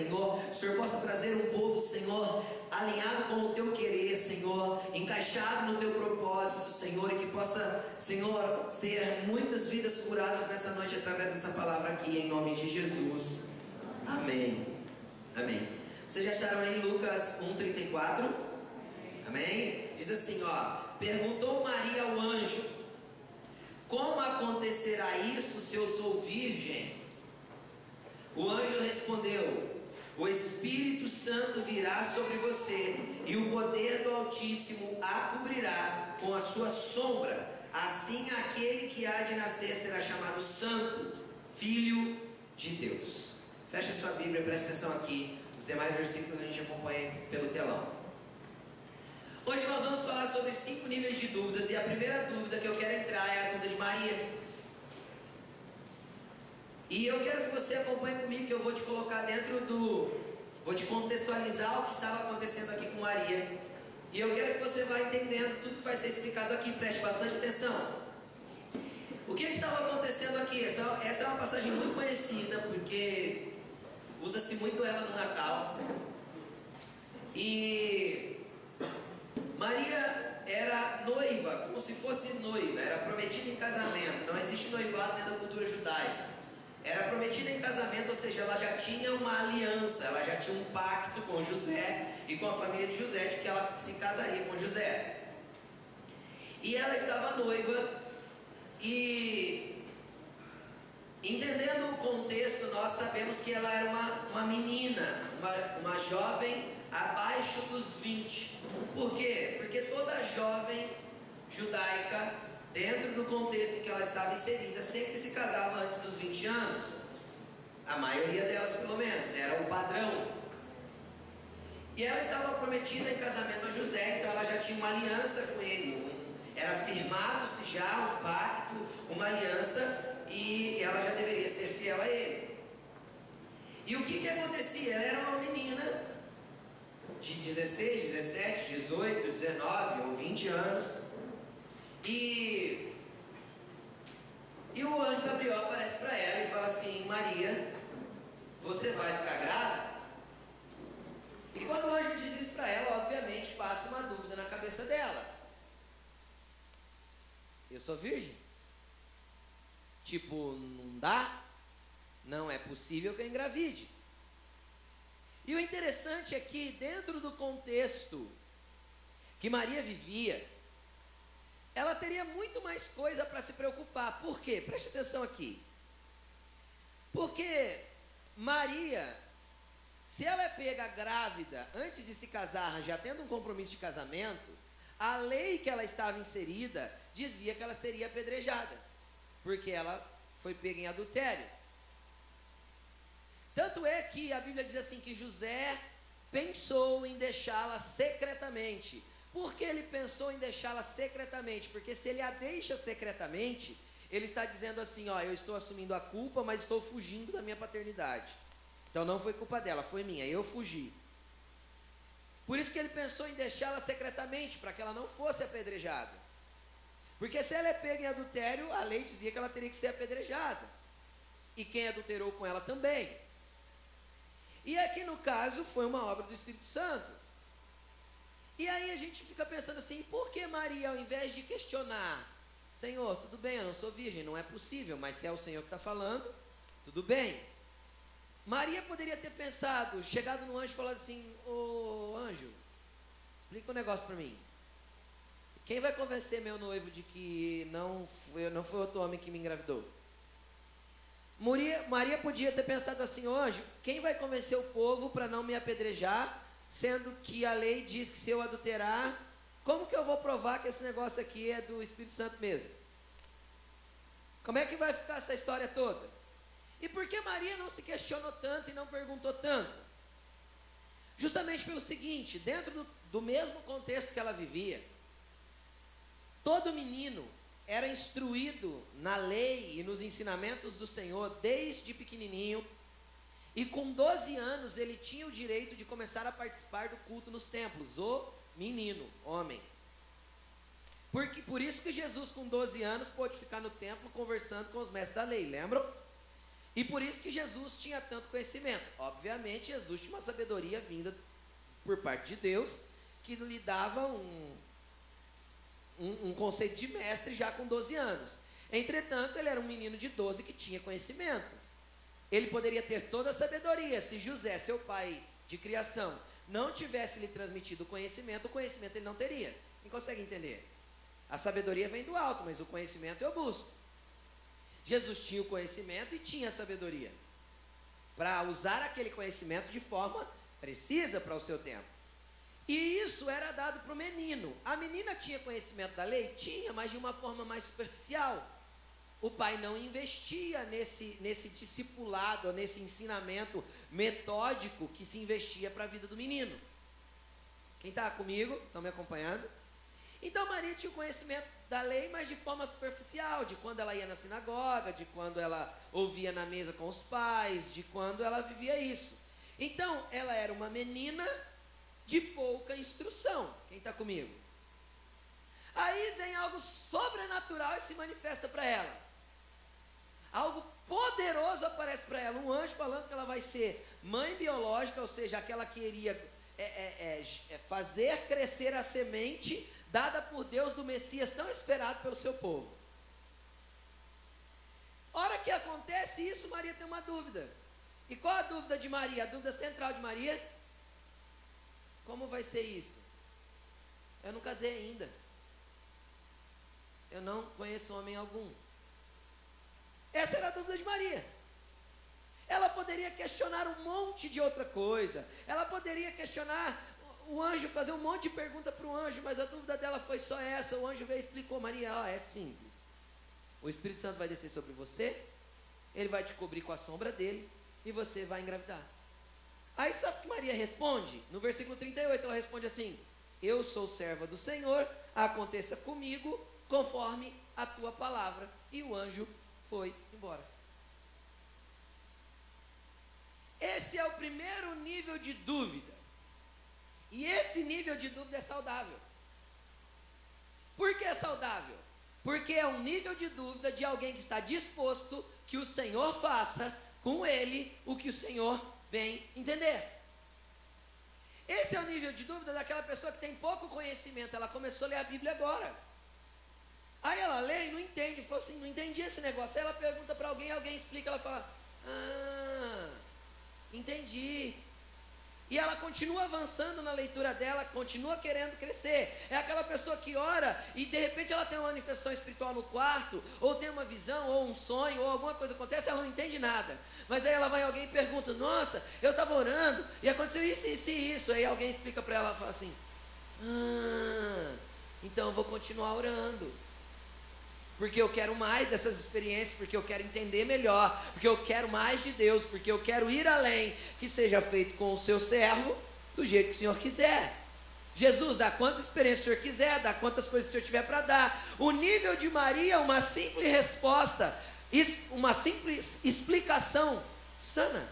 Senhor. O Senhor possa trazer um povo, Senhor, alinhado com o teu querer, Senhor, encaixado no teu propósito, Senhor, e que possa, Senhor, ser muitas vidas curadas nessa noite através dessa palavra aqui, em nome de Jesus. Amém. Amém. Vocês já acharam aí Lucas 1,34? Amém? Diz assim, ó. Perguntou Maria ao anjo: Como acontecerá isso se eu sou virgem? O anjo respondeu: O Espírito Santo virá sobre você, e o poder do Altíssimo a cobrirá com a sua sombra. Assim, aquele que há de nascer será chamado Santo, Filho de Deus. Feche sua Bíblia, presta atenção aqui. Os demais versículos a gente acompanha pelo telão. Hoje nós vamos falar sobre cinco níveis de dúvidas, e a primeira dúvida que eu quero entrar é a dúvida de Maria. E eu quero que você acompanhe comigo, que eu vou te colocar dentro do. Vou te contextualizar o que estava acontecendo aqui com Maria. E eu quero que você vá entendendo tudo que vai ser explicado aqui, preste bastante atenção. O que estava acontecendo aqui? Essa, essa é uma passagem muito conhecida, porque usa-se muito ela no Natal. E Maria era noiva, como se fosse noiva, era prometida em casamento. Não existe noivado dentro da cultura judaica era prometida em casamento, ou seja, ela já tinha uma aliança, ela já tinha um pacto com José e com a família de José de que ela se casaria com José. E ela estava noiva e entendendo o contexto, nós sabemos que ela era uma, uma menina, uma, uma jovem abaixo dos 20. Por quê? Porque toda jovem judaica dentro do contexto em que ela estava inserida, sempre se casava antes dos 20 anos. A maioria delas, pelo menos, era o padrão. E ela estava prometida em casamento a José, então ela já tinha uma aliança com ele. Era firmado-se já um pacto, uma aliança, e ela já deveria ser fiel a ele. E o que, que acontecia? Ela era uma menina de 16, 17, 18, 19 ou 20 anos e, e o anjo Gabriel aparece para ela e fala assim: Maria, você vai ficar grávida? E quando o anjo diz isso para ela, obviamente passa uma dúvida na cabeça dela. Eu sou virgem? Tipo, não dá? Não é possível que eu engravide. E o interessante é que, dentro do contexto que Maria vivia, ela teria muito mais coisa para se preocupar. Por quê? Preste atenção aqui. Porque Maria, se ela é pega grávida antes de se casar, já tendo um compromisso de casamento, a lei que ela estava inserida dizia que ela seria apedrejada, porque ela foi pega em adultério. Tanto é que a Bíblia diz assim que José pensou em deixá-la secretamente. Por que ele pensou em deixá-la secretamente? Porque se ele a deixa secretamente, ele está dizendo assim: ó, eu estou assumindo a culpa, mas estou fugindo da minha paternidade. Então não foi culpa dela, foi minha, eu fugi. Por isso que ele pensou em deixá-la secretamente, para que ela não fosse apedrejada. Porque se ela é pega em adultério, a lei dizia que ela teria que ser apedrejada. E quem adulterou com ela também. E aqui no caso foi uma obra do Espírito Santo. E aí a gente fica pensando assim, por que Maria, ao invés de questionar, Senhor, tudo bem, eu não sou virgem, não é possível, mas se é o Senhor que está falando, tudo bem. Maria poderia ter pensado, chegado no anjo e falado assim, ô anjo, explica um negócio para mim. Quem vai convencer meu noivo de que não foi, não foi outro homem que me engravidou? Maria, Maria podia ter pensado assim: hoje, quem vai convencer o povo para não me apedrejar, sendo que a lei diz que se eu adulterar, como que eu vou provar que esse negócio aqui é do Espírito Santo mesmo? Como é que vai ficar essa história toda? E por que Maria não se questionou tanto e não perguntou tanto? Justamente pelo seguinte: dentro do, do mesmo contexto que ela vivia, todo menino era instruído na lei e nos ensinamentos do Senhor desde pequenininho, e com 12 anos ele tinha o direito de começar a participar do culto nos templos, o menino, homem. Porque, por isso que Jesus, com 12 anos, pôde ficar no templo conversando com os mestres da lei, lembram? E por isso que Jesus tinha tanto conhecimento. Obviamente, Jesus tinha uma sabedoria vinda por parte de Deus, que lhe dava um, um, um, conceito de mestre já com 12 anos. Entretanto, ele era um menino de 12 que tinha conhecimento. Ele poderia ter toda a sabedoria. Se José, seu pai de criação, não tivesse lhe transmitido o conhecimento, o conhecimento ele não teria. Quem consegue entender? A sabedoria vem do alto, mas o conhecimento eu busco. Jesus tinha o conhecimento e tinha a sabedoria para usar aquele conhecimento de forma precisa para o seu tempo. E isso era dado para o menino. A menina tinha conhecimento da lei? Tinha, mas de uma forma mais superficial. O pai não investia nesse, nesse discipulado, nesse ensinamento metódico que se investia para a vida do menino. Quem está comigo? Estão me acompanhando? Então Maria tinha o conhecimento da lei, mas de forma superficial, de quando ela ia na sinagoga, de quando ela ouvia na mesa com os pais, de quando ela vivia isso. Então, ela era uma menina de pouca instrução. Quem está comigo? Aí vem algo sobrenatural e se manifesta para ela. Algo poderoso aparece para ela. Um anjo falando que ela vai ser mãe biológica, ou seja, aquela que iria é, é, é, é fazer crescer a semente dada por Deus do Messias tão esperado pelo seu povo. Hora que acontece isso, Maria tem uma dúvida. E qual a dúvida de Maria? A dúvida central de Maria? Como vai ser isso? Eu não casei ainda. Eu não conheço homem algum. Essa era a dúvida de Maria. Ela poderia questionar um monte de outra coisa. Ela poderia questionar o anjo, fazer um monte de pergunta para o anjo, mas a dúvida dela foi só essa. O anjo veio e explicou: Maria, ó, é simples. O Espírito Santo vai descer sobre você, ele vai te cobrir com a sombra dele e você vai engravidar. Aí sabe o que Maria responde? No versículo 38 ela responde assim: Eu sou serva do Senhor, aconteça comigo conforme a tua palavra. E o anjo foi embora. Esse é o primeiro nível de dúvida. E esse nível de dúvida é saudável. Por que é saudável? Porque é um nível de dúvida de alguém que está disposto que o Senhor faça com ele o que o Senhor bem entender. Esse é o nível de dúvida daquela pessoa que tem pouco conhecimento. Ela começou a ler a Bíblia agora. Aí ela lê e não entende. Falou assim: não entendi esse negócio. Aí ela pergunta para alguém, alguém explica. Ela fala: ah, entendi. E ela continua avançando na leitura dela, continua querendo crescer. É aquela pessoa que ora e de repente ela tem uma manifestação espiritual no quarto, ou tem uma visão, ou um sonho, ou alguma coisa acontece, ela não entende nada. Mas aí ela vai alguém e pergunta: Nossa, eu estava orando e aconteceu isso, isso e isso. Aí alguém explica para ela e fala assim: Ah, então eu vou continuar orando porque eu quero mais dessas experiências, porque eu quero entender melhor, porque eu quero mais de Deus, porque eu quero ir além, que seja feito com o seu servo do jeito que o Senhor quiser. Jesus, dá quantas experiências o Senhor quiser, dá quantas coisas o Senhor tiver para dar. O nível de Maria, uma simples resposta, uma simples explicação sana.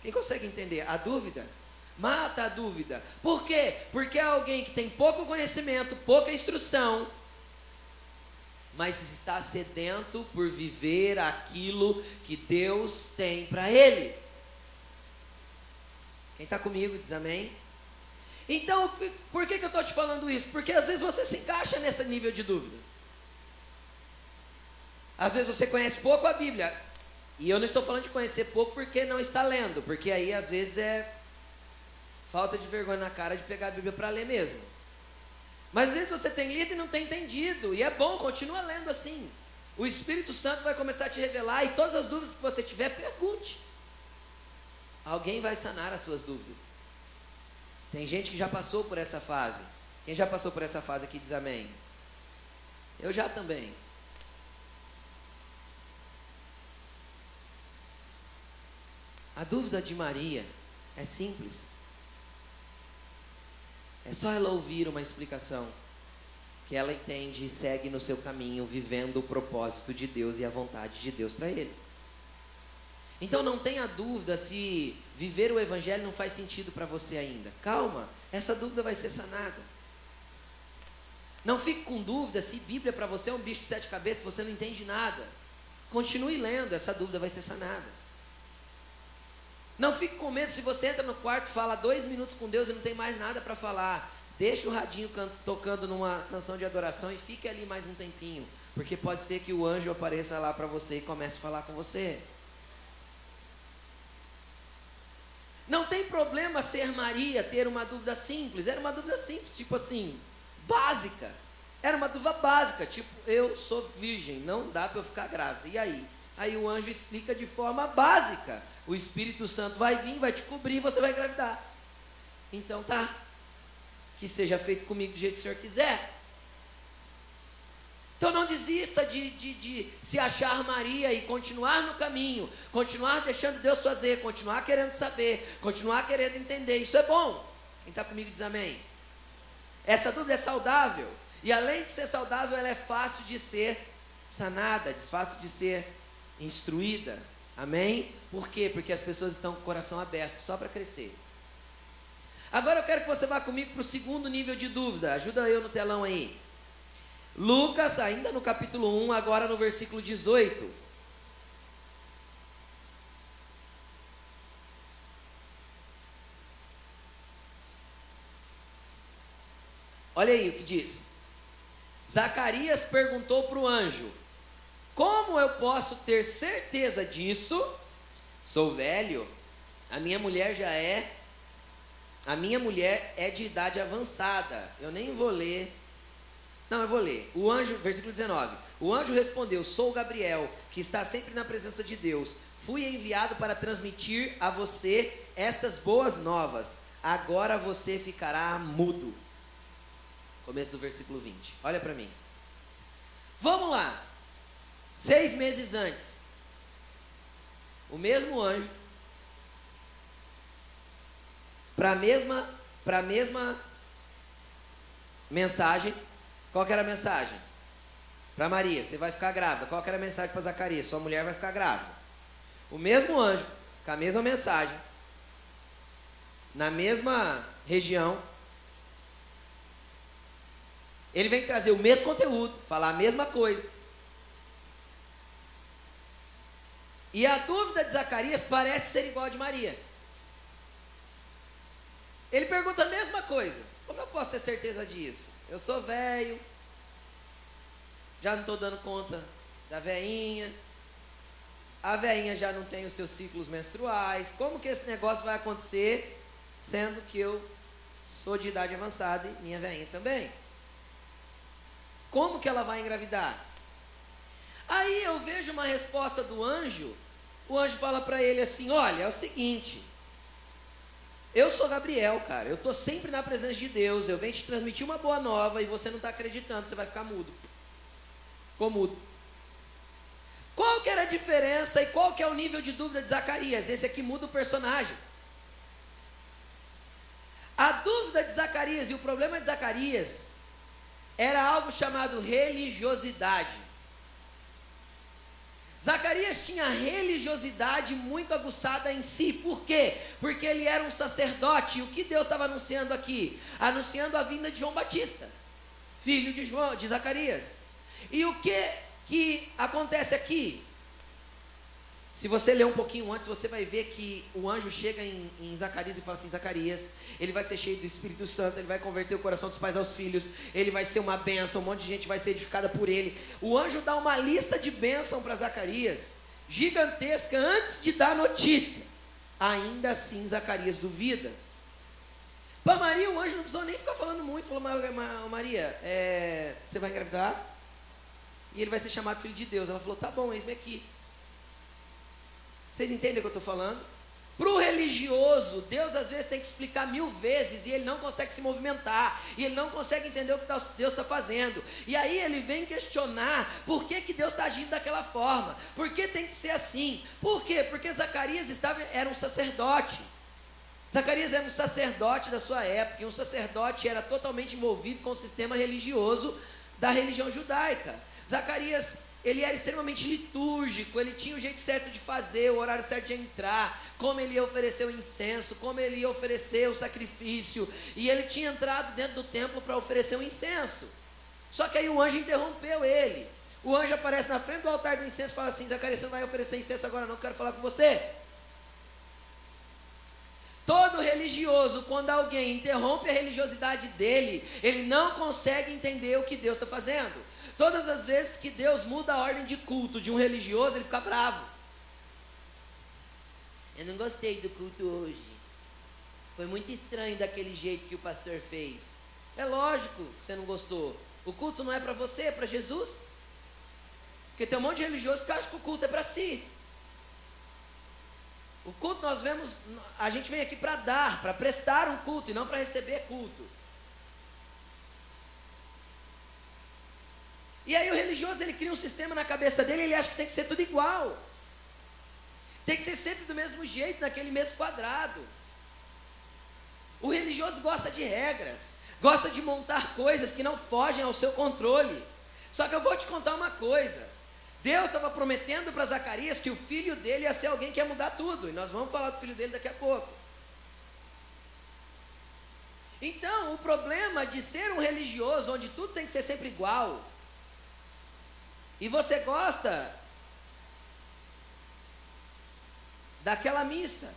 Quem consegue entender? A dúvida? Mata a dúvida. Por quê? Porque é alguém que tem pouco conhecimento, pouca instrução, mas está sedento por viver aquilo que Deus tem para ele. Quem está comigo diz amém? Então, por que, que eu estou te falando isso? Porque às vezes você se encaixa nesse nível de dúvida. Às vezes você conhece pouco a Bíblia. E eu não estou falando de conhecer pouco porque não está lendo, porque aí às vezes é falta de vergonha na cara de pegar a Bíblia para ler mesmo. Mas às vezes você tem lido e não tem entendido, e é bom, continua lendo assim. O Espírito Santo vai começar a te revelar e todas as dúvidas que você tiver, pergunte. Alguém vai sanar as suas dúvidas. Tem gente que já passou por essa fase. Quem já passou por essa fase aqui diz amém. Eu já também. A dúvida de Maria é simples. É só ela ouvir uma explicação que ela entende e segue no seu caminho, vivendo o propósito de Deus e a vontade de Deus para ele. Então não tenha dúvida se viver o evangelho não faz sentido para você ainda. Calma, essa dúvida vai ser sanada. Não fique com dúvida se Bíblia para você é um bicho de sete cabeças, você não entende nada. Continue lendo, essa dúvida vai ser sanada. Não fique com medo se você entra no quarto, fala dois minutos com Deus e não tem mais nada para falar. Deixa o radinho tocando numa canção de adoração e fique ali mais um tempinho, porque pode ser que o anjo apareça lá para você e comece a falar com você. Não tem problema ser Maria, ter uma dúvida simples. Era uma dúvida simples, tipo assim, básica. Era uma dúvida básica, tipo, eu sou virgem, não dá para eu ficar grávida. E aí? Aí o anjo explica de forma básica. O Espírito Santo vai vir, vai te cobrir você vai engravidar. Então tá. Que seja feito comigo do jeito que o Senhor quiser. Então não desista de, de, de, se achar Maria e continuar no caminho, continuar deixando Deus fazer, continuar querendo saber, continuar querendo entender. Isso é bom. Quem está comigo diz amém. Essa dúvida é saudável. E além de ser saudável, ela é fácil de ser sanada, fácil de ser instruída. Amém? Por quê? Porque as pessoas estão com o coração aberto só para crescer. Agora eu quero que você vá comigo para o segundo nível de dúvida. Ajuda eu no telão aí. Lucas, ainda no capítulo 1, agora no versículo 18. Olha aí o que diz. Zacarias perguntou para o anjo: como eu posso ter certeza disso? Sou velho, a minha mulher já é, a minha mulher é de idade avançada. Eu nem vou ler. Não, eu vou ler. O anjo, versículo 19. O anjo respondeu: Sou Gabriel, que está sempre na presença de Deus. Fui enviado para transmitir a você estas boas novas. Agora você ficará mudo. Começo do versículo 20. Olha para mim. Vamos lá. Seis meses antes, o mesmo anjo, para a mesma, para a mesma mensagem, qual que era a mensagem? Para Maria, você vai ficar grávida. Qual que era a mensagem para Zacarias? Sua mulher vai ficar grávida. O mesmo anjo, com a mesma mensagem, na mesma região, ele vem trazer o mesmo conteúdo, falar a mesma coisa. E a dúvida de Zacarias parece ser igual a de Maria. Ele pergunta a mesma coisa. Como eu posso ter certeza disso? Eu sou velho, já não estou dando conta da veinha, a veinha já não tem os seus ciclos menstruais. Como que esse negócio vai acontecer, sendo que eu sou de idade avançada e minha veinha também? Como que ela vai engravidar? Aí eu vejo uma resposta do anjo o anjo fala para ele assim: Olha, é o seguinte. Eu sou Gabriel, cara. Eu estou sempre na presença de Deus. Eu venho te transmitir uma boa nova e você não está acreditando. Você vai ficar mudo. Ficou mudo. Qual que era a diferença e qual que é o nível de dúvida de Zacarias? Esse aqui muda o personagem. A dúvida de Zacarias e o problema de Zacarias era algo chamado religiosidade. Zacarias tinha religiosidade muito aguçada em si. Por quê? Porque ele era um sacerdote. E o que Deus estava anunciando aqui? Anunciando a vinda de João Batista, filho de João, de Zacarias. E o que que acontece aqui? Se você ler um pouquinho antes, você vai ver que o anjo chega em, em, Zacarias e fala assim: Zacarias, ele vai ser cheio do Espírito Santo, ele vai converter o coração dos pais aos filhos, ele vai ser uma bênção, um monte de gente vai ser edificada por ele. O anjo dá uma lista de bênção para Zacarias, gigantesca, antes de dar notícia. Ainda assim, Zacarias duvida. Para Maria, o anjo não precisou nem ficar falando muito. Falou, Maria, é, você vai engravidar? e ele vai ser chamado filho de Deus. Ela falou: Tá bom, eis-me aqui. Vocês entendem o que eu estou falando? Para o religioso, Deus às vezes tem que explicar mil vezes e ele não consegue se movimentar, e ele não consegue entender o que Deus está fazendo. E aí ele vem questionar por que, que Deus está agindo daquela forma, por que tem que ser assim. Por quê? Porque Zacarias estava, era um sacerdote. Zacarias era um sacerdote da sua época, e um sacerdote era totalmente envolvido com o sistema religioso da religião judaica. Zacarias ele era extremamente litúrgico, ele tinha o jeito certo de fazer, o horário certo de entrar, como ele ia oferecer o incenso, como ele ia oferecer o sacrifício, e ele tinha entrado dentro do templo para oferecer o incenso. Só que aí o anjo interrompeu ele. O anjo aparece na frente do altar do incenso e fala assim: Zacarias, você não vai oferecer incenso agora, não, quero falar com você. Todo religioso, quando alguém interrompe a religiosidade dele, ele não consegue entender o que Deus está fazendo. Todas as vezes que Deus muda a ordem de culto de um religioso, ele fica bravo. Eu não gostei do culto hoje. Foi muito estranho daquele jeito que o pastor fez. É lógico que você não gostou. O culto não é para você, é para Jesus. Porque tem um monte de religioso que acha que o culto é para si. O culto nós vemos, a gente vem aqui para dar, para prestar um culto e não para receber culto. E aí o religioso ele cria um sistema na cabeça dele, ele acha que tem que ser tudo igual. Tem que ser sempre do mesmo jeito, naquele mesmo quadrado. O religioso gosta de regras, gosta de montar coisas que não fogem ao seu controle. Só que eu vou te contar uma coisa. Deus estava prometendo para Zacarias que o filho dele ia ser alguém que ia mudar tudo. E nós vamos falar do filho dele daqui a pouco. Então, o problema de ser um religioso onde tudo tem que ser sempre igual, e você gosta daquela missa.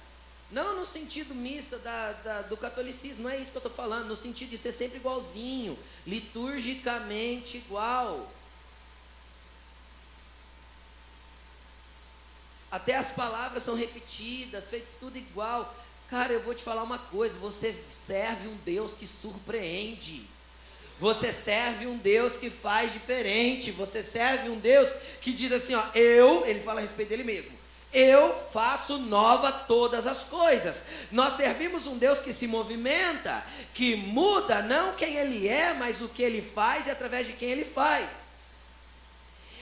Não no sentido missa da, da, do catolicismo, não é isso que eu estou falando, no sentido de ser sempre igualzinho, liturgicamente igual. Até as palavras são repetidas, feitas tudo igual. Cara, eu vou te falar uma coisa: você serve um Deus que surpreende. Você serve um Deus que faz diferente. Você serve um Deus que diz assim: ó, eu, ele fala a respeito dele mesmo. Eu faço nova todas as coisas. Nós servimos um Deus que se movimenta, que muda não quem ele é, mas o que ele faz e através de quem ele faz.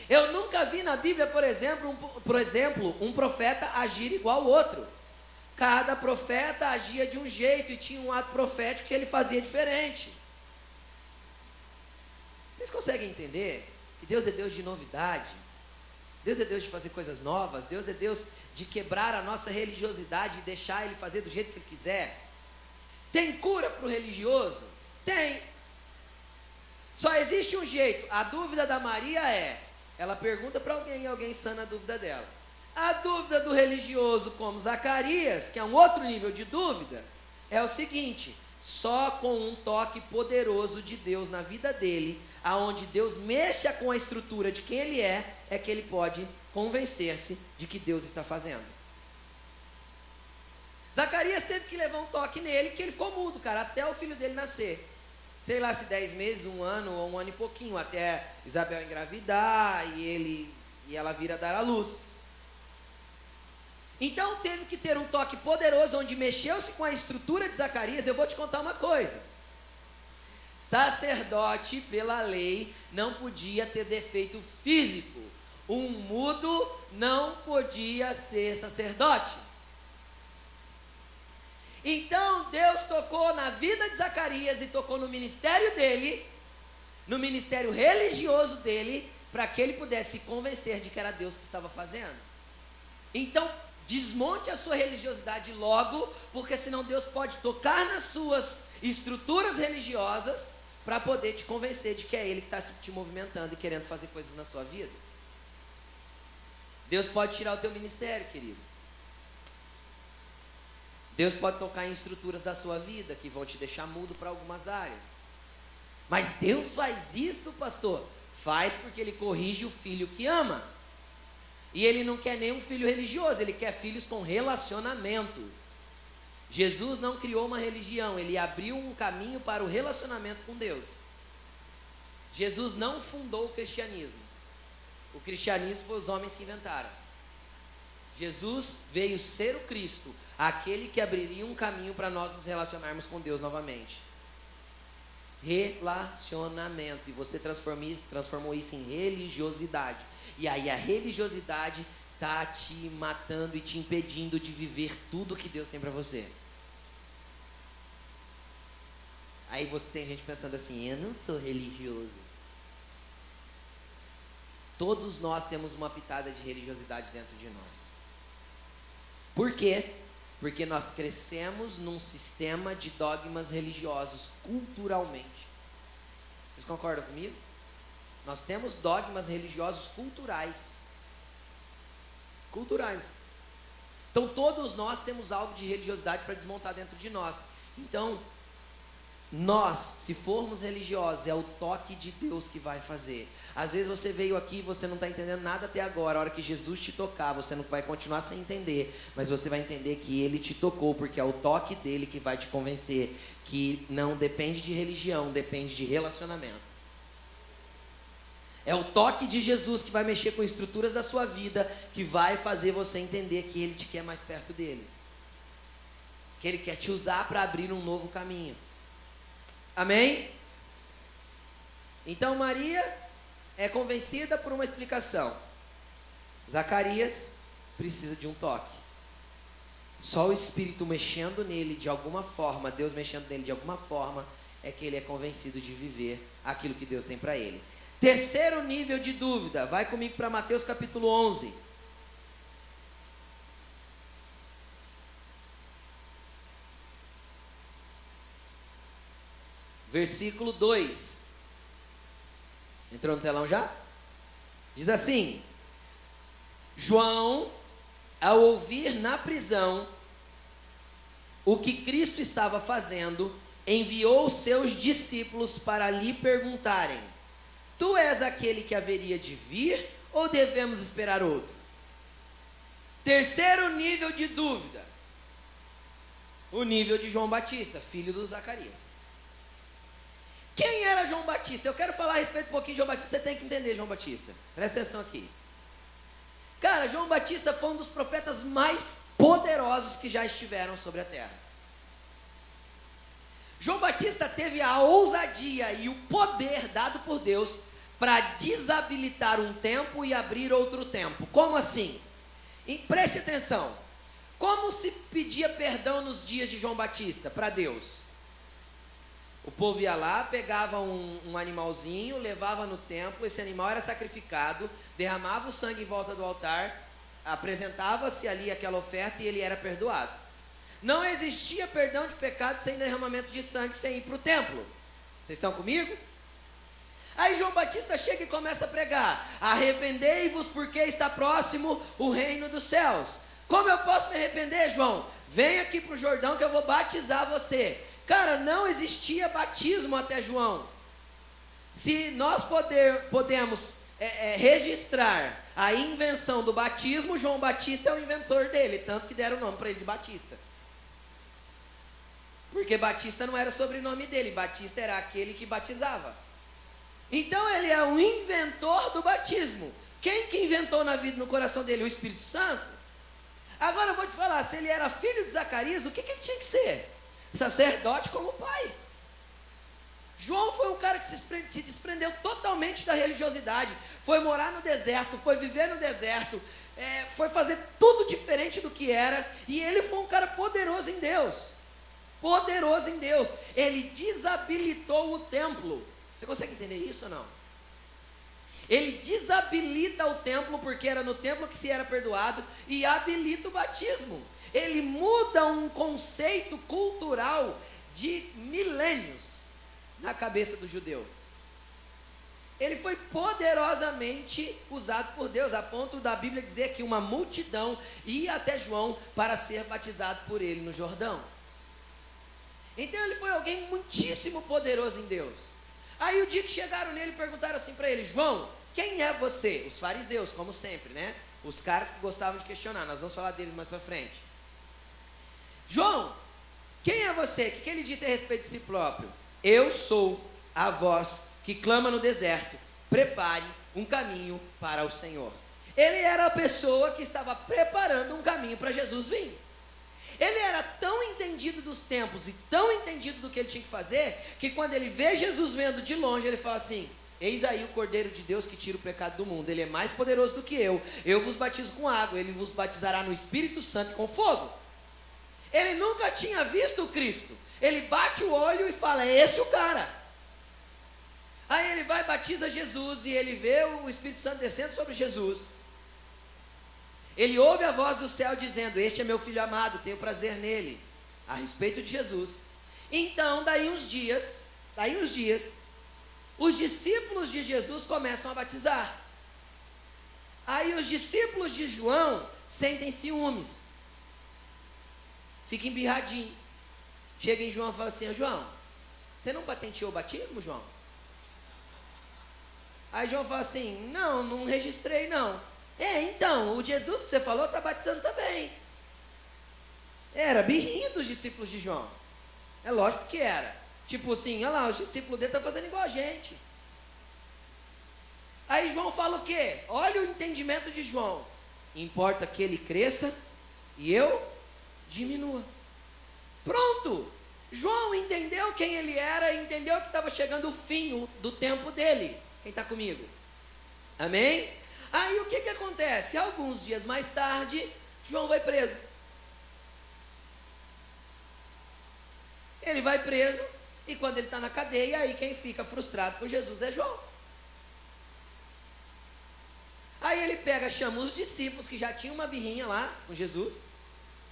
Eu nunca vi na Bíblia, por exemplo, um, por exemplo, um profeta agir igual ao outro. Cada profeta agia de um jeito e tinha um ato profético que ele fazia diferente. Vocês conseguem entender que Deus é Deus de novidade? Deus é Deus de fazer coisas novas? Deus é Deus de quebrar a nossa religiosidade e deixar Ele fazer do jeito que Ele quiser? Tem cura para o religioso? Tem. Só existe um jeito. A dúvida da Maria é: ela pergunta para alguém e alguém sana a dúvida dela. A dúvida do religioso, como Zacarias, que é um outro nível de dúvida, é o seguinte: só com um toque poderoso de Deus na vida dele, aonde Deus mexa com a estrutura de quem ele é, é que ele pode convencer-se de que Deus está fazendo. Zacarias teve que levar um toque nele, que ele ficou mudo, cara, até o filho dele nascer. Sei lá se dez meses, um ano ou um ano e pouquinho, até Isabel engravidar e ele e ela vir a dar à luz. Então teve que ter um toque poderoso onde mexeu-se com a estrutura de Zacarias. Eu vou te contar uma coisa. Sacerdote, pela lei, não podia ter defeito físico. Um mudo não podia ser sacerdote. Então Deus tocou na vida de Zacarias e tocou no ministério dele, no ministério religioso dele, para que ele pudesse se convencer de que era Deus que estava fazendo. Então, desmonte a sua religiosidade logo, porque senão Deus pode tocar nas suas estruturas religiosas para poder te convencer de que é Ele que está te movimentando e querendo fazer coisas na sua vida. Deus pode tirar o teu ministério, querido. Deus pode tocar em estruturas da sua vida que vão te deixar mudo para algumas áreas. Mas Deus faz isso, pastor? Faz porque Ele corrige o filho que ama. E Ele não quer nenhum filho religioso, Ele quer filhos com relacionamento. Jesus não criou uma religião, ele abriu um caminho para o relacionamento com Deus. Jesus não fundou o cristianismo. O cristianismo foi os homens que inventaram. Jesus veio ser o Cristo, aquele que abriria um caminho para nós nos relacionarmos com Deus novamente. Relacionamento. E você transformou, isso em religiosidade. E aí a religiosidade está te matando e te impedindo de viver tudo que Deus tem para você. Aí você tem gente pensando assim: eu não sou religioso. Todos nós temos uma pitada de religiosidade dentro de nós. Por quê? Porque nós crescemos num sistema de dogmas religiosos culturalmente. Vocês concordam comigo? Nós temos dogmas religiosos culturais. Culturais. Então todos nós temos algo de religiosidade para desmontar dentro de nós. Então, nós, se formos religiosos, é o toque de Deus que vai fazer. Às vezes você veio aqui e você não está entendendo nada até agora. A hora que Jesus te tocar, você não vai continuar sem entender. Mas você vai entender que Ele te tocou, porque é o toque dele que vai te convencer. Que não depende de religião, depende de relacionamento. É o toque de Jesus que vai mexer com estruturas da sua vida, que vai fazer você entender que Ele te quer mais perto dele. Que Ele quer te usar para abrir um novo caminho. Amém? Então Maria é convencida por uma explicação. Zacarias precisa de um toque. Só o Espírito mexendo nele de alguma forma, Deus mexendo nele de alguma forma, é que ele é convencido de viver aquilo que Deus tem para ele. Terceiro nível de dúvida, vai comigo para Mateus capítulo 11. versículo 2. Entrou no telão já? Diz assim: João, ao ouvir na prisão o que Cristo estava fazendo, enviou seus discípulos para lhe perguntarem: Tu és aquele que haveria de vir ou devemos esperar outro? Terceiro nível de dúvida: o nível de João Batista, filho do Zacarias. Quem era João Batista? Eu quero falar a respeito um pouquinho de João Batista. Você tem que entender João Batista. Presta atenção aqui. Cara, João Batista foi um dos profetas mais poderosos que já estiveram sobre a terra. João Batista teve a ousadia e o poder dado por Deus para desabilitar um tempo e abrir outro tempo. Como assim? E preste atenção. Como se pedia perdão nos dias de João Batista para Deus? O povo ia lá, pegava um, um, animalzinho, levava no templo, esse animal era sacrificado, derramava o sangue em volta do altar, apresentava-se ali aquela oferta e ele era perdoado. Não existia perdão de pecado sem derramamento de sangue, sem ir para o templo. Vocês estão comigo? Aí João Batista chega e começa a pregar: Arrependei-vos, porque está próximo o reino dos céus. Como eu posso me arrepender, João? Vem aqui para o Jordão que eu vou batizar você. Cara, não existia batismo até João. Se nós poder, podemos é, é, registrar a invenção do batismo, João Batista é o inventor dele, tanto que deram o nome para ele de Batista. Porque Batista não era o sobrenome dele, Batista era aquele que batizava. Então ele é o inventor do batismo. Quem que inventou na vida, no coração dele? O Espírito Santo? Agora eu vou te falar, se ele era filho de Zacarias, o que, que ele tinha que ser? sacerdote como pai. João foi um cara que se desprendeu totalmente da religiosidade, foi morar no deserto, foi viver no deserto, é, foi fazer tudo diferente do que era, e ele foi um cara poderoso em Deus. Poderoso em Deus. Ele desabilitou o templo. Você consegue entender isso ou não? Ele desabilita o templo, porque era no templo que se era perdoado, e habilita o batismo ele muda um conceito cultural de milênios na cabeça do judeu. Ele foi poderosamente usado por Deus, a ponto da Bíblia dizer que uma multidão ia até João para ser batizado por ele no Jordão. Então ele foi alguém muitíssimo poderoso em Deus. Aí o dia que chegaram nele perguntaram assim para ele: João, quem é você? Os fariseus, como sempre, né? Os caras que gostavam de questionar. Nós vamos falar deles mais para frente. João, quem é você? O que ele disse a respeito de si próprio? Eu sou a voz que clama no deserto. Prepare um caminho para o Senhor. Ele era a pessoa que estava preparando um caminho para Jesus vir. Ele era tão entendido dos tempos e tão entendido do que ele tinha que fazer, que quando ele vê Jesus vendo de longe, ele fala assim: Eis aí o Cordeiro de Deus que tira o pecado do mundo. Ele é mais poderoso do que eu. Eu vos batizo com água, ele vos batizará no Espírito Santo e com fogo. Ele nunca tinha visto o Cristo. Ele bate o olho e fala: É esse o cara. Aí ele vai, batiza Jesus e ele vê o Espírito Santo descendo sobre Jesus. Ele ouve a voz do céu dizendo: Este é meu filho amado, tenho prazer nele, a respeito de Jesus. Então, daí uns dias, daí uns dias, os discípulos de Jesus começam a batizar. Aí os discípulos de João sentem ciúmes, fica embirradinho. Chega em João e fala assim: João, você não patenteou o batismo, João? Aí João fala assim: Não, não registrei não. É, então, o Jesus que você falou está batizando também. Era birrinha dos discípulos de João. É lógico que era. Tipo assim, olha lá, os discípulos dele estão tá fazendo igual a gente. Aí João fala o quê? Olha o entendimento de João. Importa que ele cresça e eu diminua. Pronto! João entendeu quem ele era e entendeu que estava chegando o fim do tempo dele. Quem está comigo? Amém? Aí o que, que acontece? Alguns dias mais tarde, João vai preso. Ele vai preso, e quando ele está na cadeia, aí quem fica frustrado com Jesus é João. Aí ele pega, chama os discípulos que já tinham uma birrinha lá com Jesus,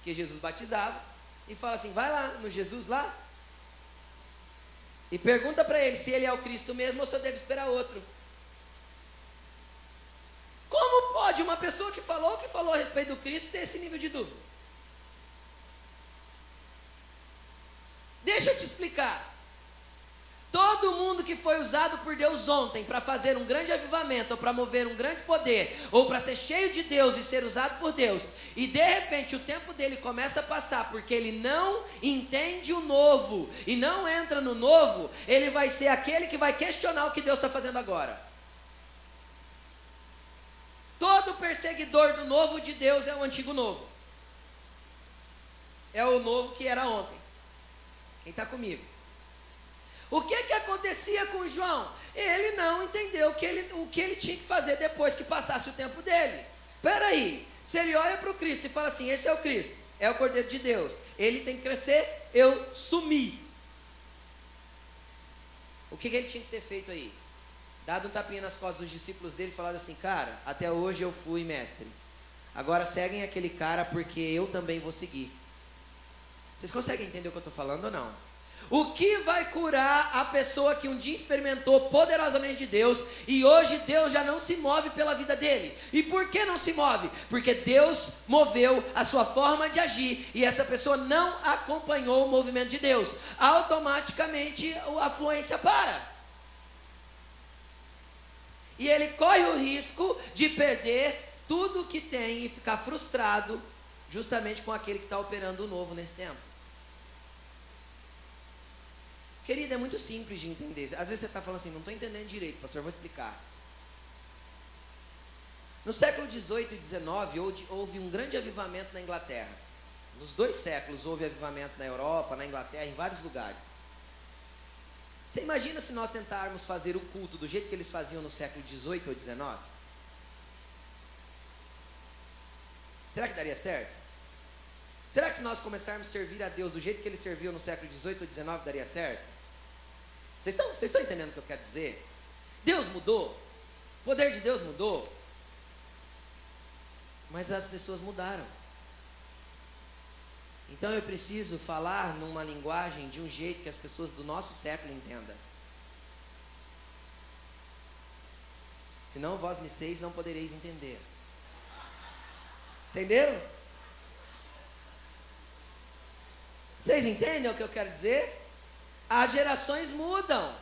que Jesus batizava, e fala assim: vai lá no Jesus lá, e pergunta para ele se ele é o Cristo mesmo ou se eu devo esperar outro. Como pode uma pessoa que falou que falou a respeito do Cristo ter esse nível de dúvida? Deixa eu te explicar. Todo mundo que foi usado por Deus ontem para fazer um grande avivamento, ou para mover um grande poder, ou para ser cheio de Deus e ser usado por Deus, e de repente o tempo dele começa a passar porque ele não entende o novo e não entra no novo, ele vai ser aquele que vai questionar o que Deus está fazendo agora. Todo perseguidor do novo de Deus é o antigo novo. É o novo que era ontem. Quem está comigo? O que, que acontecia com João? Ele não entendeu que ele, o que ele tinha que fazer depois que passasse o tempo dele. Espera aí, se ele olha para o Cristo e fala assim: esse é o Cristo, é o Cordeiro de Deus, ele tem que crescer, eu sumi. O que, que ele tinha que ter feito aí? Dado um tapinha nas costas dos discípulos dele e falado assim: cara, até hoje eu fui mestre. Agora seguem aquele cara porque eu também vou seguir. Vocês conseguem entender o que eu estou falando ou não? O que vai curar a pessoa que um dia experimentou poderosamente de Deus e hoje Deus já não se move pela vida dele? E por que não se move? Porque Deus moveu a sua forma de agir e essa pessoa não acompanhou o movimento de Deus. Automaticamente a fluência para. E ele corre o risco de perder tudo que tem e ficar frustrado justamente com aquele que está operando o novo nesse tempo. Querida, é muito simples de entender. Às vezes você está falando assim, não estou entendendo direito, pastor, vou explicar. No século XVIII e XIX houve um grande avivamento na Inglaterra. Nos dois séculos houve avivamento na Europa, na Inglaterra, em vários lugares. Você imagina se nós tentarmos fazer o culto do jeito que eles faziam no século XVIII ou XIX? Será que daria certo? Será que se nós começarmos a servir a Deus do jeito que eles serviam no século XVIII ou XIX, daria certo? Vocês estão, vocês estão entendendo o que eu quero dizer? Deus mudou, o poder de Deus mudou, mas as pessoas mudaram. Então eu preciso falar numa linguagem de um jeito que as pessoas do nosso século entendam. Senão vós me seis não podereis entender. Entenderam? Vocês entendem o que eu quero dizer? As gerações mudam.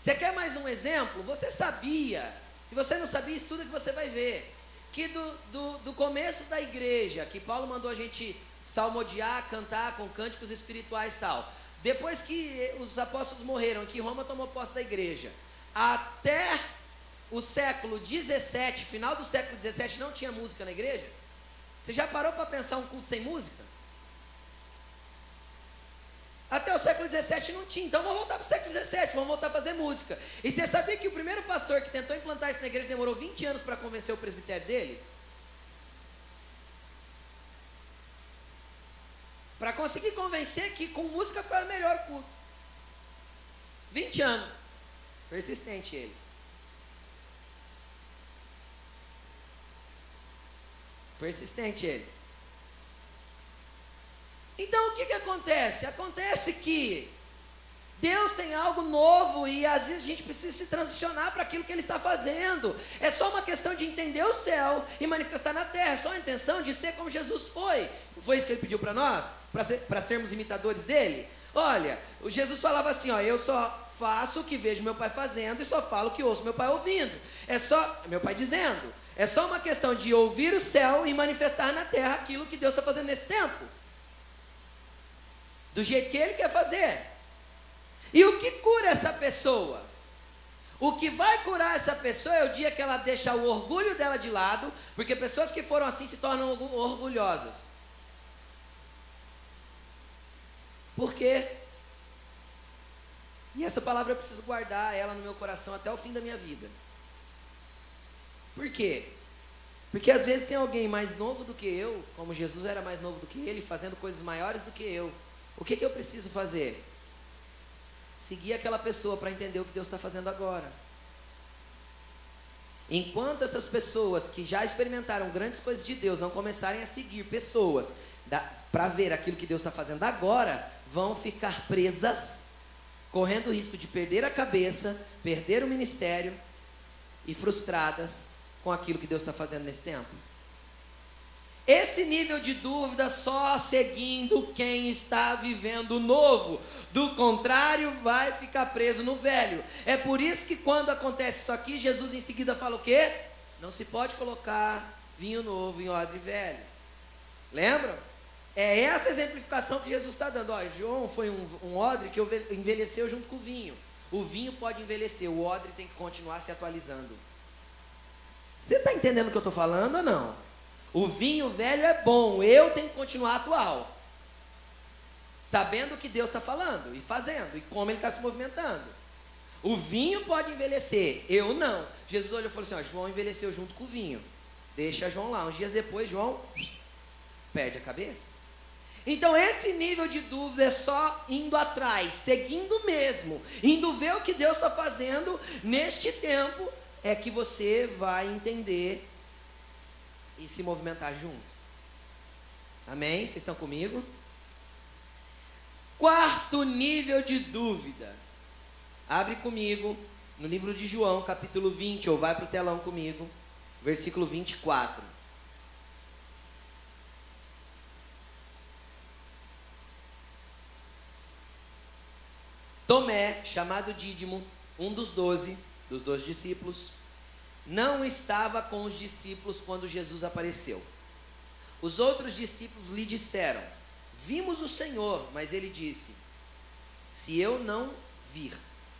Você quer mais um exemplo? Você sabia, se você não sabia, estuda que você vai ver, que do, do, do começo da igreja, que Paulo mandou a gente salmodiar, cantar com cânticos espirituais tal, depois que os apóstolos morreram, que Roma tomou posse da igreja, até o século 17, final do século 17, não tinha música na igreja? Você já parou para pensar um culto sem música? Até o século 17 não tinha, então vamos voltar para o século 17, vamos voltar a fazer música. E você sabia que o primeiro pastor que tentou implantar isso na igreja demorou 20 anos para convencer o presbitério dele? Para conseguir convencer que com música melhor o culto. 20 anos. Persistente ele. Persistente ele. Então o que, que acontece? Acontece que Deus tem algo novo e às vezes a gente precisa se transicionar para aquilo que Ele está fazendo. É só uma questão de entender o céu e manifestar na terra. É só a intenção de ser como Jesus foi. Foi isso que Ele pediu para nós? Para ser, sermos imitadores dele? Olha, o Jesus falava assim: ó, eu só faço o que vejo meu pai fazendo e só falo o que ouço meu pai ouvindo. É só, meu pai dizendo. É só uma questão de ouvir o céu e manifestar na terra aquilo que Deus está fazendo nesse tempo. Do jeito que Ele quer fazer. E o que cura essa pessoa? O que vai curar essa pessoa é o dia que ela deixa o orgulho dela de lado, porque pessoas que foram assim se tornam orgulhosas. Por quê? E essa palavra eu preciso guardar ela no meu coração até o fim da minha vida. Por quê? Porque às vezes tem alguém mais novo do que eu, como Jesus era mais novo do que ele, fazendo coisas maiores do que eu. O que, que eu preciso fazer? Seguir aquela pessoa para entender o que Deus está fazendo agora. Enquanto essas pessoas que já experimentaram grandes coisas de Deus não começarem a seguir pessoas para ver aquilo que Deus está fazendo agora, vão ficar presas, correndo o risco de perder a cabeça, perder o ministério e frustradas com aquilo que Deus está fazendo nesse tempo? Esse nível de dúvida só seguindo quem está vivendo o novo. Do contrário, vai ficar preso no velho. É por isso que quando acontece isso aqui, Jesus em seguida fala o quê? Não se pode colocar vinho novo em odre velho. Lembram? É essa exemplificação que Jesus está dando. Olha, João foi um, um odre que envelheceu junto com o vinho. O vinho pode envelhecer, o odre tem que continuar se atualizando. Você está entendendo o que eu estou falando ou não? O vinho velho é bom, eu tenho que continuar atual. Sabendo o que Deus está falando e fazendo, e como Ele está se movimentando. O vinho pode envelhecer, eu não. Jesus olhou e falou assim: ó, João envelheceu junto com o vinho. Deixa João lá. Uns dias depois, João perde a cabeça. Então, esse nível de dúvida é só indo atrás, seguindo mesmo, indo ver o que Deus está fazendo neste tempo é que você vai entender e se movimentar junto. Amém? Vocês estão comigo? Quarto nível de dúvida. Abre comigo no livro de João, capítulo 20, ou vai para o telão comigo, versículo 24. Tomé, chamado Dídimo, um dos doze, dos dois discípulos, não estava com os discípulos quando Jesus apareceu. Os outros discípulos lhe disseram: Vimos o Senhor, mas ele disse: Se eu não vir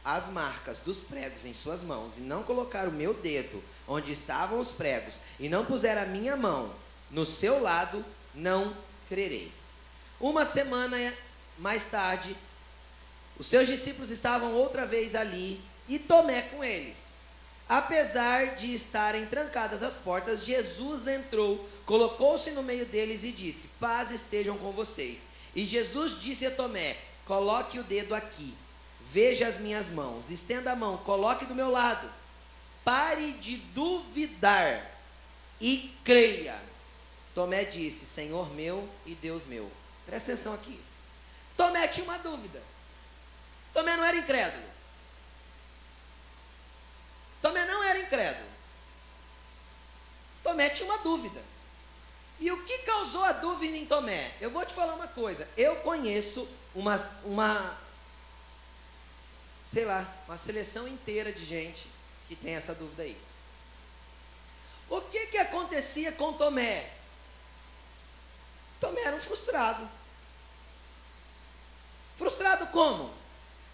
as marcas dos pregos em suas mãos e não colocar o meu dedo onde estavam os pregos e não puser a minha mão no seu lado, não crerei. Uma semana mais tarde, os seus discípulos estavam outra vez ali e Tomé com eles. Apesar de estarem trancadas as portas, Jesus entrou, colocou-se no meio deles e disse: Paz estejam com vocês. E Jesus disse a Tomé: Coloque o dedo aqui, veja as minhas mãos, estenda a mão, coloque do meu lado. Pare de duvidar e creia. Tomé disse: Senhor meu e Deus meu. Presta atenção aqui. Tomé tinha uma dúvida. Tomé não era incrédulo. Tomé não era incrédulo. Tomé tinha uma dúvida. E o que causou a dúvida em Tomé? Eu vou te falar uma coisa. Eu conheço uma, uma sei lá, uma seleção inteira de gente que tem essa dúvida aí. O que, que acontecia com Tomé? Tomé era um frustrado. Frustrado como?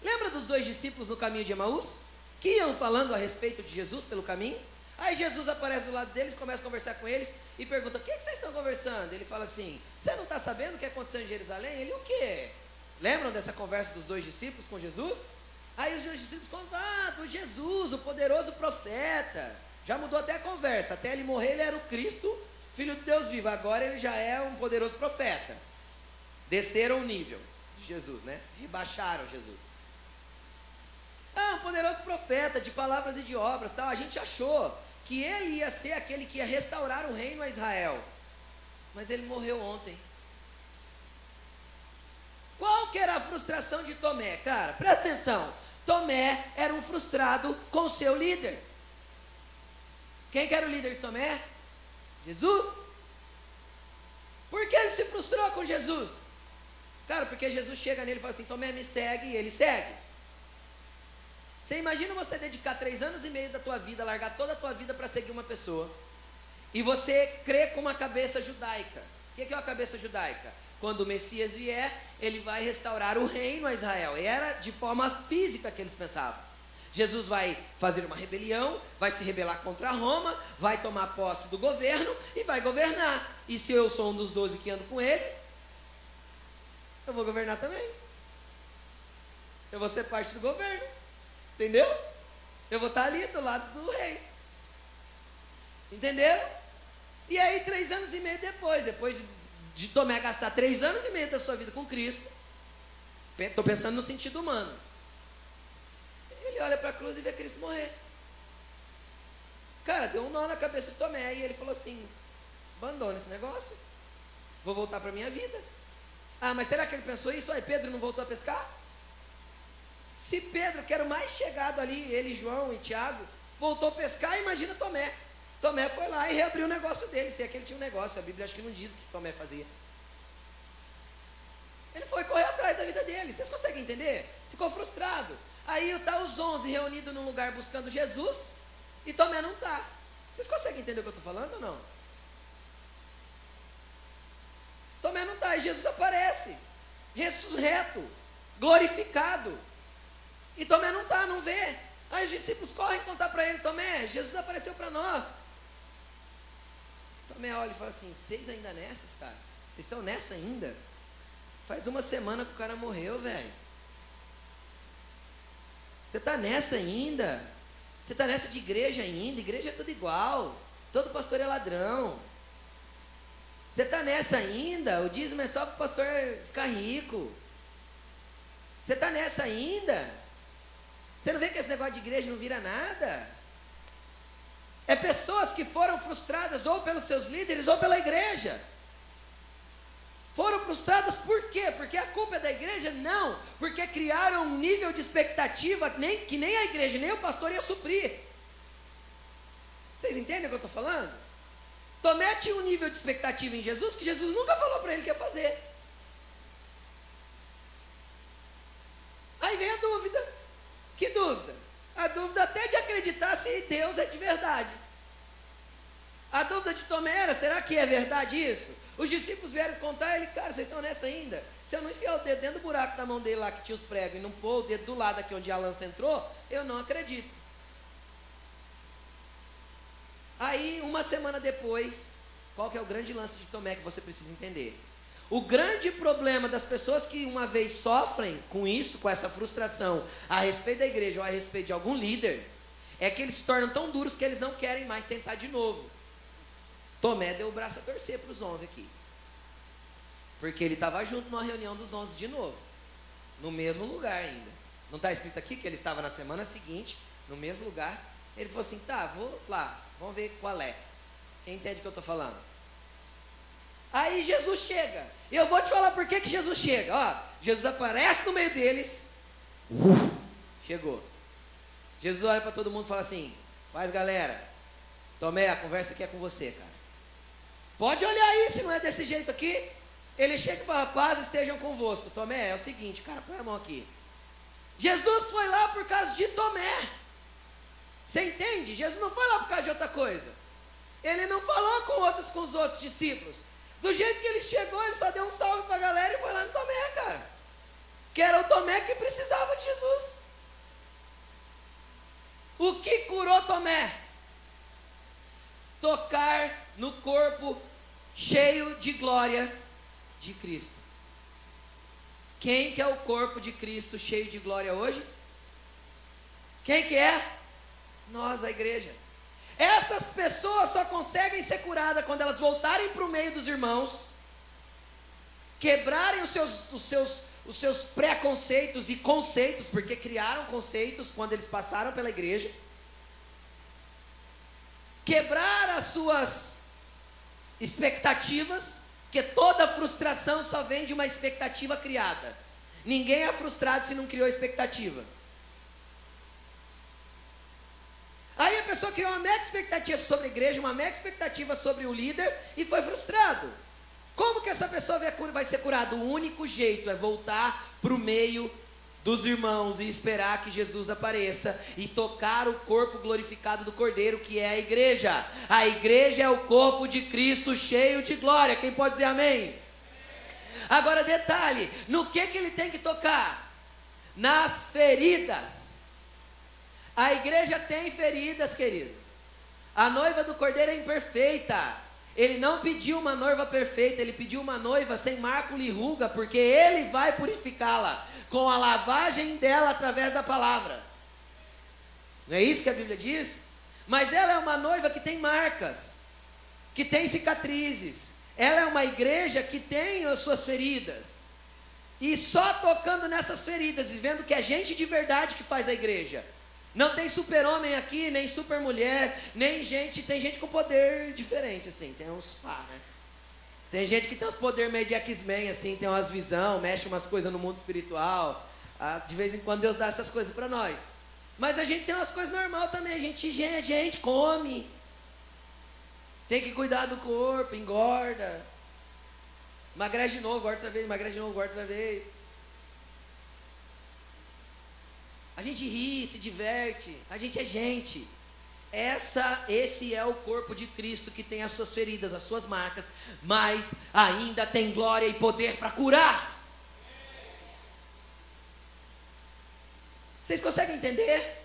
Lembra dos dois discípulos no caminho de Emaús? Que iam falando a respeito de Jesus pelo caminho. Aí Jesus aparece do lado deles, começa a conversar com eles e pergunta: O que, que vocês estão conversando? Ele fala assim: Você não está sabendo o que aconteceu em Jerusalém? Ele: O quê? Lembram dessa conversa dos dois discípulos com Jesus? Aí os dois discípulos contam: Ah, do Jesus, o poderoso profeta. Já mudou até a conversa. Até ele morrer, ele era o Cristo, filho de Deus vivo. Agora ele já é um poderoso profeta. Desceram o nível de Jesus, né? Rebaixaram Jesus. Ah, um poderoso profeta de palavras e de obras, tal. A gente achou que ele ia ser aquele que ia restaurar o reino a Israel. Mas ele morreu ontem. Qual que era a frustração de Tomé? Cara, presta atenção. Tomé era um frustrado com seu líder. Quem que era o líder de Tomé? Jesus. Por que ele se frustrou com Jesus? Cara, porque Jesus chega nele e fala assim: Tomé, me segue, e ele segue. Você imagina você dedicar três anos e meio da tua vida, largar toda a tua vida para seguir uma pessoa, e você crê com uma cabeça judaica. O que é uma cabeça judaica? Quando o Messias vier, ele vai restaurar o reino a Israel. E era de forma física que eles pensavam. Jesus vai fazer uma rebelião, vai se rebelar contra Roma, vai tomar posse do governo e vai governar. E se eu sou um dos doze que ando com ele, eu vou governar também. Eu vou ser parte do governo. Entendeu? Eu vou estar ali do lado do rei. Entenderam? E aí, três anos e meio depois, depois de, de Tomé gastar três anos e meio da sua vida com Cristo, estou pensando no sentido humano. Ele olha para a cruz e vê Cristo morrer. Cara, deu um nó na cabeça de Tomé e ele falou assim: abandona esse negócio, vou voltar para minha vida. Ah, mas será que ele pensou isso? Aí Pedro não voltou a pescar? Se Pedro, que era o mais chegado ali, ele, João e Tiago, voltou a pescar, imagina Tomé. Tomé foi lá e reabriu o negócio dele, se é que ele tinha um negócio, a Bíblia acho que não diz o que Tomé fazia. Ele foi correr atrás da vida dele, vocês conseguem entender? Ficou frustrado. Aí está os onze reunidos num lugar buscando Jesus, e Tomé não está. Vocês conseguem entender o que eu estou falando ou não? Tomé não está, e Jesus aparece, ressurreto, glorificado. E Tomé não está, não vê. Aí os discípulos correm contar para ele: Tomé, Jesus apareceu para nós. Tomé olha e fala assim: Vocês ainda nessas, cara? Vocês estão nessa ainda? Faz uma semana que o cara morreu, velho. Você está nessa ainda? Você está nessa de igreja ainda? Igreja é tudo igual. Todo pastor é ladrão. Você está nessa ainda? O dízimo é só para o pastor ficar rico. Você está nessa ainda? Você não vê que esse negócio de igreja não vira nada? É pessoas que foram frustradas ou pelos seus líderes ou pela igreja. Foram frustradas por quê? Porque a culpa é da igreja? Não, porque criaram um nível de expectativa nem, que nem a igreja, nem o pastor ia suprir. Vocês entendem o que eu estou falando? Tomé tinha um nível de expectativa em Jesus que Jesus nunca falou para ele que ia fazer. Aí vem a dúvida. Que dúvida? A dúvida até de acreditar se Deus é de verdade. A dúvida de Tomé era: será que é verdade isso? Os discípulos vieram contar, ele, cara, vocês estão nessa ainda? Se eu não enfiar o dedo dentro do buraco da mão dele lá que tinha os pregos e não pôr o dedo do lado aqui onde a lança entrou, eu não acredito. Aí, uma semana depois, qual que é o grande lance de Tomé que você precisa entender? O grande problema das pessoas que uma vez sofrem com isso, com essa frustração, a respeito da igreja ou a respeito de algum líder, é que eles se tornam tão duros que eles não querem mais tentar de novo. Tomé deu o braço a torcer para os onze aqui. Porque ele estava junto numa reunião dos onze de novo. No mesmo lugar ainda. Não está escrito aqui que ele estava na semana seguinte, no mesmo lugar. Ele falou assim: tá, vou lá, vamos ver qual é. Quem entende o que eu estou falando? Aí Jesus chega. Eu vou te falar por que, que Jesus chega. Ó, Jesus aparece no meio deles. Uf, chegou. Jesus olha para todo mundo e fala assim: Faz galera, Tomé, a conversa aqui é com você, cara. Pode olhar aí se não é desse jeito aqui. Ele chega e fala: Paz estejam convosco. Tomé, é o seguinte, cara, põe a mão aqui. Jesus foi lá por causa de Tomé. Você entende? Jesus não foi lá por causa de outra coisa. Ele não falou com outros, com os outros discípulos. Do jeito que ele chegou, ele só deu um salve para a galera e foi lá no Tomé, cara. Que era o Tomé que precisava de Jesus. O que curou Tomé? Tocar no corpo cheio de glória de Cristo. Quem que é o corpo de Cristo cheio de glória hoje? Quem que é? Nós, a igreja. Essas pessoas só conseguem ser curadas quando elas voltarem para o meio dos irmãos, quebrarem os seus, os seus, os seus preconceitos e conceitos, porque criaram conceitos quando eles passaram pela igreja, quebrar as suas expectativas, porque toda frustração só vem de uma expectativa criada. Ninguém é frustrado se não criou expectativa. Aí a pessoa criou uma mega expectativa sobre a igreja, uma mega expectativa sobre o líder e foi frustrado. Como que essa pessoa vai ser curada? O único jeito é voltar para o meio dos irmãos e esperar que Jesus apareça e tocar o corpo glorificado do Cordeiro, que é a igreja. A igreja é o corpo de Cristo cheio de glória. Quem pode dizer amém? Agora detalhe, no que que ele tem que tocar? Nas feridas. A igreja tem feridas, querido. A noiva do cordeiro é imperfeita. Ele não pediu uma noiva perfeita, ele pediu uma noiva sem mácula e ruga, porque ele vai purificá-la com a lavagem dela através da palavra. Não é isso que a Bíblia diz? Mas ela é uma noiva que tem marcas, que tem cicatrizes. Ela é uma igreja que tem as suas feridas. E só tocando nessas feridas e vendo que é gente de verdade que faz a igreja. Não tem super-homem aqui, nem super-mulher, nem gente. Tem gente com poder diferente, assim. Tem uns pá, né? Tem gente que tem uns poderes meio de X-Men, assim, tem umas visão, mexe umas coisas no mundo espiritual. Ah, de vez em quando Deus dá essas coisas para nós. Mas a gente tem umas coisas normais também. A gente, gente, gente come. Tem que cuidar do corpo, engorda. Emagrece de novo, engorda outra vez, emagrece de novo, engorda outra vez. A gente ri, se diverte, a gente é gente. Essa, esse é o corpo de Cristo que tem as suas feridas, as suas marcas, mas ainda tem glória e poder para curar. Vocês conseguem entender?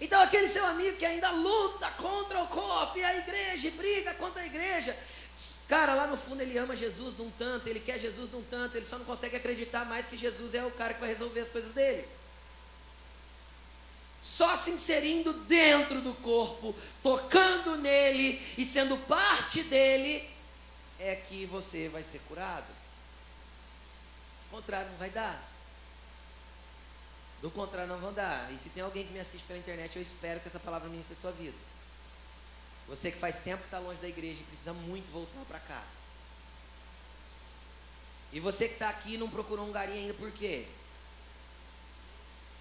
Então aquele seu amigo que ainda luta contra o corpo e a igreja, e briga contra a igreja, Cara, lá no fundo ele ama Jesus de um tanto, ele quer Jesus de um tanto, ele só não consegue acreditar mais que Jesus é o cara que vai resolver as coisas dele. Só se inserindo dentro do corpo, tocando nele e sendo parte dele, é que você vai ser curado. Do contrário, não vai dar. Do contrário, não vão dar. E se tem alguém que me assiste pela internet, eu espero que essa palavra ministre a sua vida. Você que faz tempo que está longe da igreja e precisa muito voltar para cá. E você que está aqui e não procurou um garim ainda, por quê?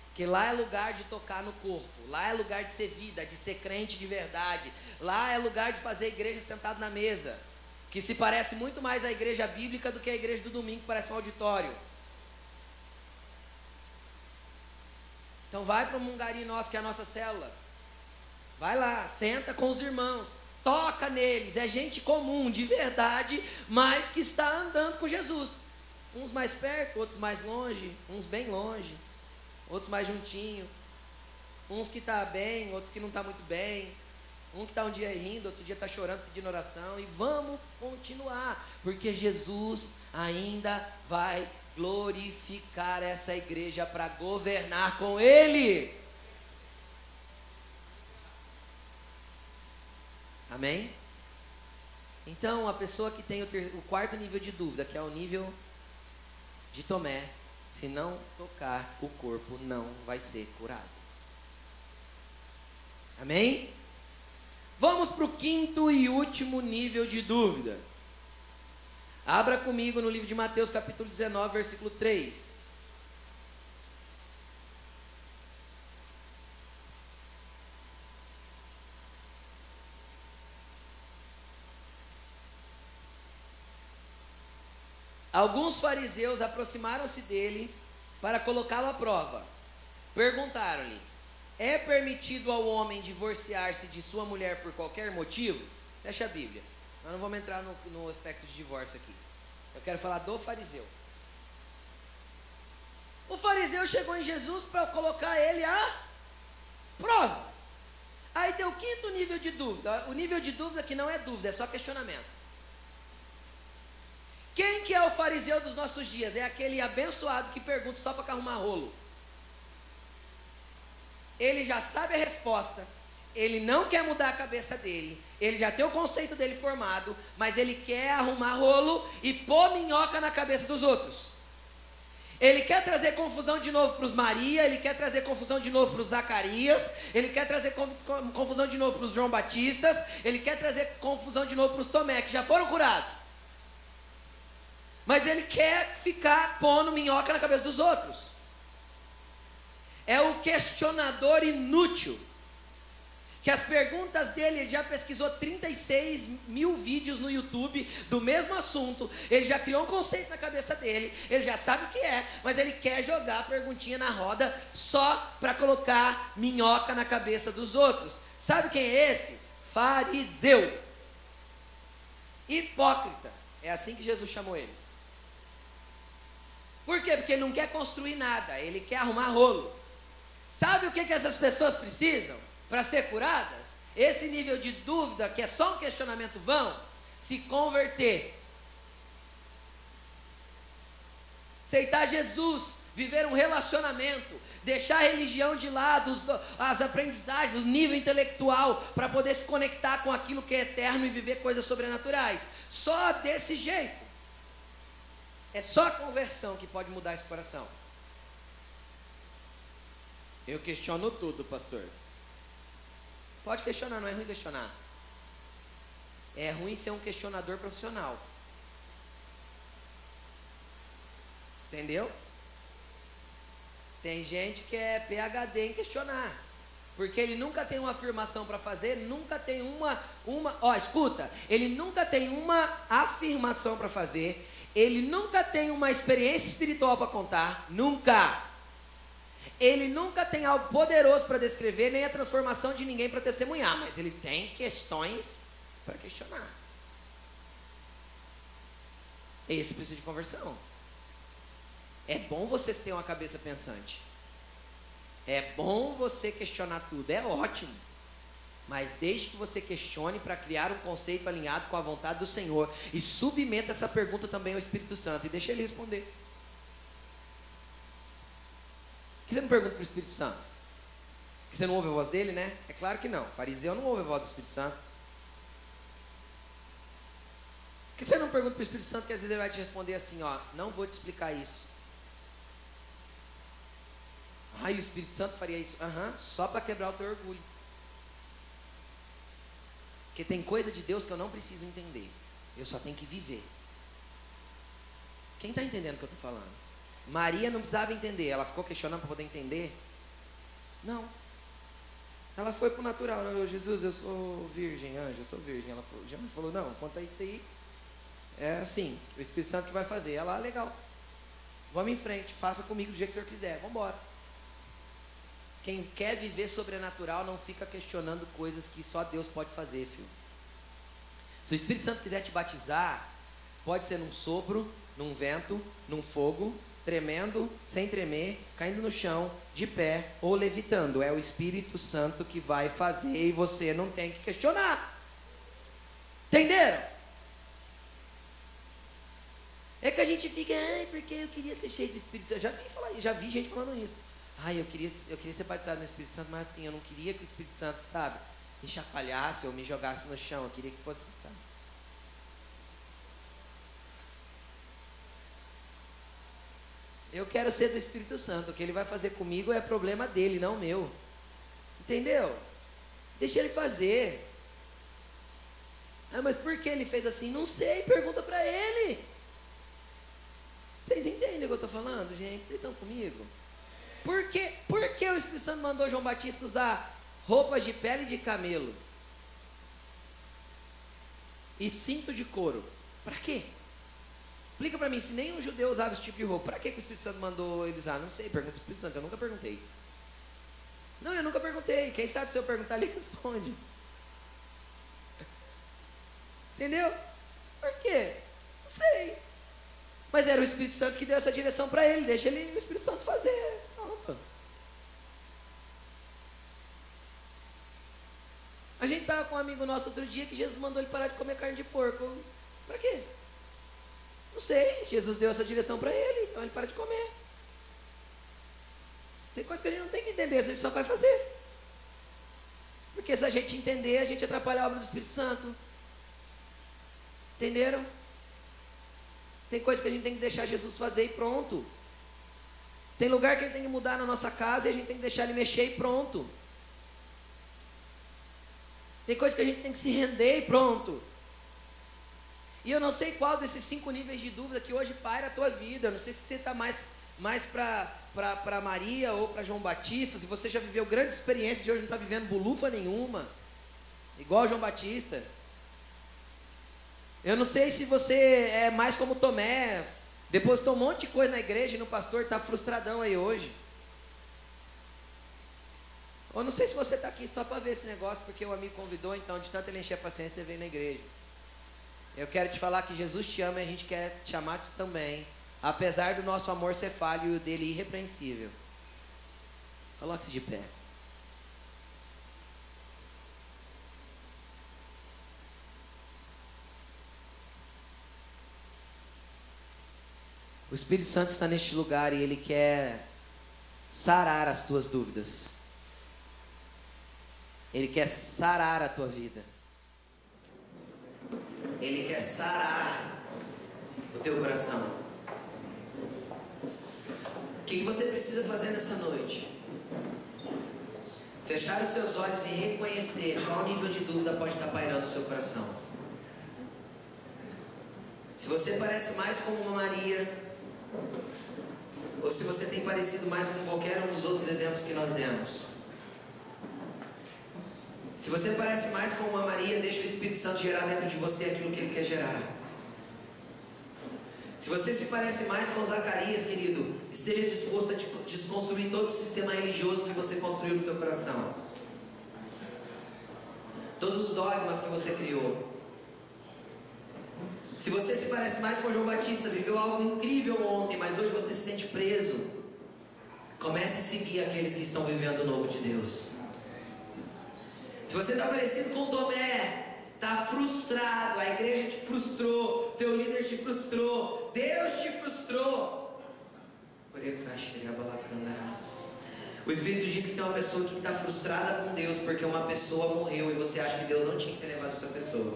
Porque lá é lugar de tocar no corpo, lá é lugar de ser vida, de ser crente de verdade, lá é lugar de fazer igreja sentado na mesa, que se parece muito mais à igreja bíblica do que a igreja do domingo, que parece um auditório. Então vai para o Mungari nosso, que é a nossa célula. Vai lá, senta com os irmãos, toca neles. É gente comum, de verdade, mas que está andando com Jesus. Uns mais perto, outros mais longe, uns bem longe, outros mais juntinho. Uns que está bem, outros que não está muito bem. Um que está um dia rindo, outro dia está chorando, pedindo oração. E vamos continuar, porque Jesus ainda vai glorificar essa igreja para governar com Ele. Amém? Então, a pessoa que tem o, ter, o quarto nível de dúvida, que é o nível de Tomé, se não tocar o corpo, não vai ser curado. Amém? Vamos para o quinto e último nível de dúvida. Abra comigo no livro de Mateus, capítulo 19, versículo 3. Alguns fariseus aproximaram-se dele para colocá-lo à prova. Perguntaram-lhe: É permitido ao homem divorciar-se de sua mulher por qualquer motivo? Fecha a Bíblia. Nós não vamos entrar no, no aspecto de divórcio aqui. Eu quero falar do fariseu. O fariseu chegou em Jesus para colocar ele à Prova. Aí tem o quinto nível de dúvida. O nível de dúvida que não é dúvida, é só questionamento. Quem que é o fariseu dos nossos dias? É aquele abençoado que pergunta só para arrumar rolo. Ele já sabe a resposta, ele não quer mudar a cabeça dele, ele já tem o conceito dele formado, mas ele quer arrumar rolo e pôr minhoca na cabeça dos outros. Ele quer trazer confusão de novo para os Maria, ele quer trazer confusão de novo para os Zacarias, ele quer trazer confusão de novo para os João Batistas, ele quer trazer confusão de novo para os Tomé, que já foram curados. Mas ele quer ficar pondo minhoca na cabeça dos outros. É o questionador inútil que as perguntas dele, ele já pesquisou 36 mil vídeos no YouTube do mesmo assunto, ele já criou um conceito na cabeça dele, ele já sabe o que é, mas ele quer jogar a perguntinha na roda só para colocar minhoca na cabeça dos outros. Sabe quem é esse? Fariseu. Hipócrita. É assim que Jesus chamou eles. Por quê? Porque ele não quer construir nada, ele quer arrumar rolo. Sabe o que, que essas pessoas precisam? para ser curadas, esse nível de dúvida, que é só um questionamento vão, se converter. Aceitar Jesus, viver um relacionamento, deixar a religião de lado, as aprendizagens, o nível intelectual, para poder se conectar com aquilo que é eterno e viver coisas sobrenaturais. Só desse jeito. É só a conversão que pode mudar esse coração. Eu questiono tudo, pastor. Pode questionar, não é ruim questionar. É ruim ser um questionador profissional. Entendeu? Tem gente que é PhD em questionar. Porque ele nunca tem uma afirmação para fazer, nunca tem uma, uma, ó, escuta, ele nunca tem uma afirmação para fazer, ele nunca tem uma experiência espiritual para contar, nunca. Ele nunca tem algo poderoso para descrever, nem a transformação de ninguém para testemunhar, mas ele tem questões para questionar. Esse precisa de conversão. É bom você ter uma cabeça pensante. É bom você questionar tudo, é ótimo. Mas desde que você questione para criar um conceito alinhado com a vontade do Senhor e submeta essa pergunta também ao Espírito Santo e deixa ele responder. Por que você não pergunta para o Espírito Santo? Que você não ouve a voz dele, né? É claro que não. Fariseu não ouve a voz do Espírito Santo. Por que você não pergunta para o Espírito Santo que às vezes ele vai te responder assim, ó, não vou te explicar isso. E o Espírito Santo faria isso? Aham, uhum, só para quebrar o teu orgulho. Porque tem coisa de Deus que eu não preciso entender. Eu só tenho que viver. Quem está entendendo o que eu estou falando? Maria não precisava entender, ela ficou questionando para poder entender? Não. Ela foi para o natural, ela Jesus, eu sou virgem, anjo, eu sou virgem. Ela falou, já falou, não, quanto a isso aí, é assim, o Espírito Santo que vai fazer. Ela, ah, legal. Vamos em frente, faça comigo do jeito que o senhor quiser, vamos embora. Quem quer viver sobrenatural não fica questionando coisas que só Deus pode fazer, filho. Se o Espírito Santo quiser te batizar, pode ser num sopro, num vento, num fogo, tremendo, sem tremer, caindo no chão, de pé ou levitando. É o Espírito Santo que vai fazer e você não tem que questionar. Entenderam? É que a gente fica, ai, porque eu queria ser cheio do Espírito Santo. Já vi, falar, já vi gente falando isso. Ai, eu queria, eu queria ser batizado no Espírito Santo, mas assim, eu não queria que o Espírito Santo, sabe, me chacoalhasse ou me jogasse no chão. Eu queria que fosse, sabe? Eu quero ser do Espírito Santo. O que ele vai fazer comigo é problema dele, não meu. Entendeu? Deixa ele fazer. Ah, mas por que ele fez assim? Não sei, pergunta para ele. Vocês entendem o que eu estou falando, gente? Vocês estão comigo? Por que, por que o Espírito Santo mandou João Batista usar roupas de pele de camelo? E cinto de couro? Para quê? Explica para mim, se nem um judeu usava esse tipo de roupa, para que, que o Espírito Santo mandou ele usar? Não sei, pergunta para o Espírito Santo, eu nunca perguntei. Não, eu nunca perguntei. Quem sabe se eu perguntar, ele responde. Entendeu? Por quê? Não sei. Mas era o Espírito Santo que deu essa direção para ele. Deixa ele, o Espírito Santo fazer. Pronto. Com um amigo nosso outro dia que Jesus mandou ele parar de comer carne de porco. Para quê? Não sei. Jesus deu essa direção para ele, então ele para de comer. Tem coisa que a gente não tem que entender, a gente só vai fazer. Porque se a gente entender, a gente atrapalha a obra do Espírito Santo. Entenderam? Tem coisa que a gente tem que deixar Jesus fazer e pronto. Tem lugar que ele tem que mudar na nossa casa e a gente tem que deixar ele mexer e pronto. Tem coisa que a gente tem que se render e pronto. E eu não sei qual desses cinco níveis de dúvida que hoje paira a tua vida. Eu não sei se você está mais, mais para Maria ou para João Batista. Se você já viveu grandes experiências e hoje não está vivendo bolufa nenhuma. Igual João Batista. Eu não sei se você é mais como Tomé. Depositou um monte de coisa na igreja e no pastor está frustradão aí hoje. Ou não sei se você está aqui só para ver esse negócio, porque o amigo convidou, então de tanto ele encher a paciência, você veio na igreja. Eu quero te falar que Jesus te ama e a gente quer te amar também, apesar do nosso amor ser falho e o dele irrepreensível. Coloque-se de pé. O Espírito Santo está neste lugar e ele quer sarar as tuas dúvidas. Ele quer sarar a tua vida. Ele quer sarar o teu coração. O que você precisa fazer nessa noite? Fechar os seus olhos e reconhecer qual nível de dúvida pode estar pairando no seu coração. Se você parece mais como uma Maria, ou se você tem parecido mais com qualquer um dos outros exemplos que nós demos. Se você parece mais com uma Maria, deixa o Espírito Santo gerar dentro de você aquilo que ele quer gerar. Se você se parece mais com Zacarias, querido, esteja disposto a desconstruir todo o sistema religioso que você construiu no teu coração. Todos os dogmas que você criou. Se você se parece mais com João Batista, viveu algo incrível ontem, mas hoje você se sente preso, comece a seguir aqueles que estão vivendo o novo de Deus. Se você está parecido com Tomé, está frustrado, a igreja te frustrou, teu líder te frustrou, Deus te frustrou. O Espírito diz que tem uma pessoa que está frustrada com Deus porque uma pessoa morreu e você acha que Deus não tinha que ter levado essa pessoa.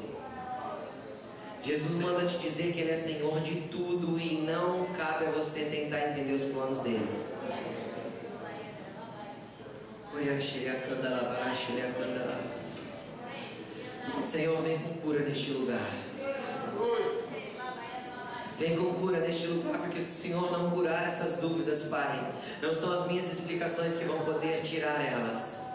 Jesus manda te dizer que Ele é Senhor de tudo e não cabe a você tentar entender os planos dele. Senhor, vem com cura neste lugar. Vem com cura neste lugar, porque se o Senhor não curar essas dúvidas, Pai, não são as minhas explicações que vão poder tirar elas.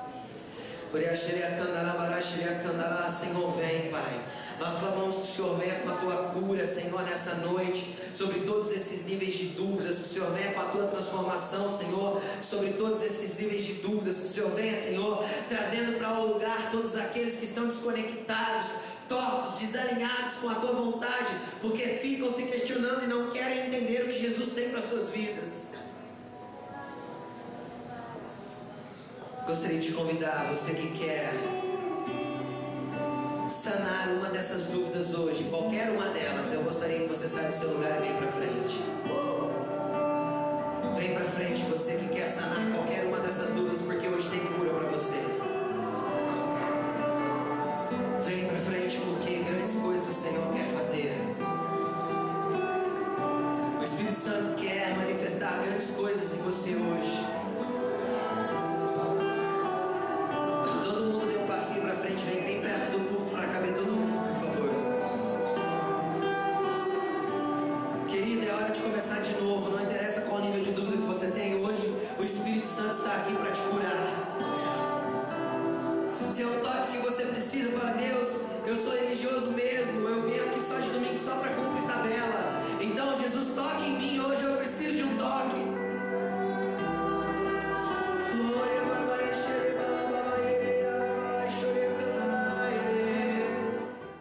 Senhor, vem, Pai. Nós clamamos que o Senhor venha com a tua cura, Senhor, nessa noite, sobre todos esses níveis de dúvidas, que o Senhor venha com a tua transformação, Senhor, sobre todos esses níveis de dúvidas, que o Senhor venha, Senhor, trazendo para o lugar todos aqueles que estão desconectados, tortos, desalinhados com a tua vontade, porque ficam se questionando e não querem entender o que Jesus tem para suas vidas. Gostaria de convidar você que quer sanar uma dessas dúvidas hoje, qualquer uma delas, eu gostaria que você saia do seu lugar e venha para frente. Vem para frente, você que quer sanar qualquer uma dessas dúvidas, porque hoje tem cura para você. Vem para frente, porque grandes coisas o Senhor quer fazer. O Espírito Santo quer manifestar grandes coisas em você hoje. Eu sou religioso mesmo, eu vim aqui só de domingo só para cumprir tabela.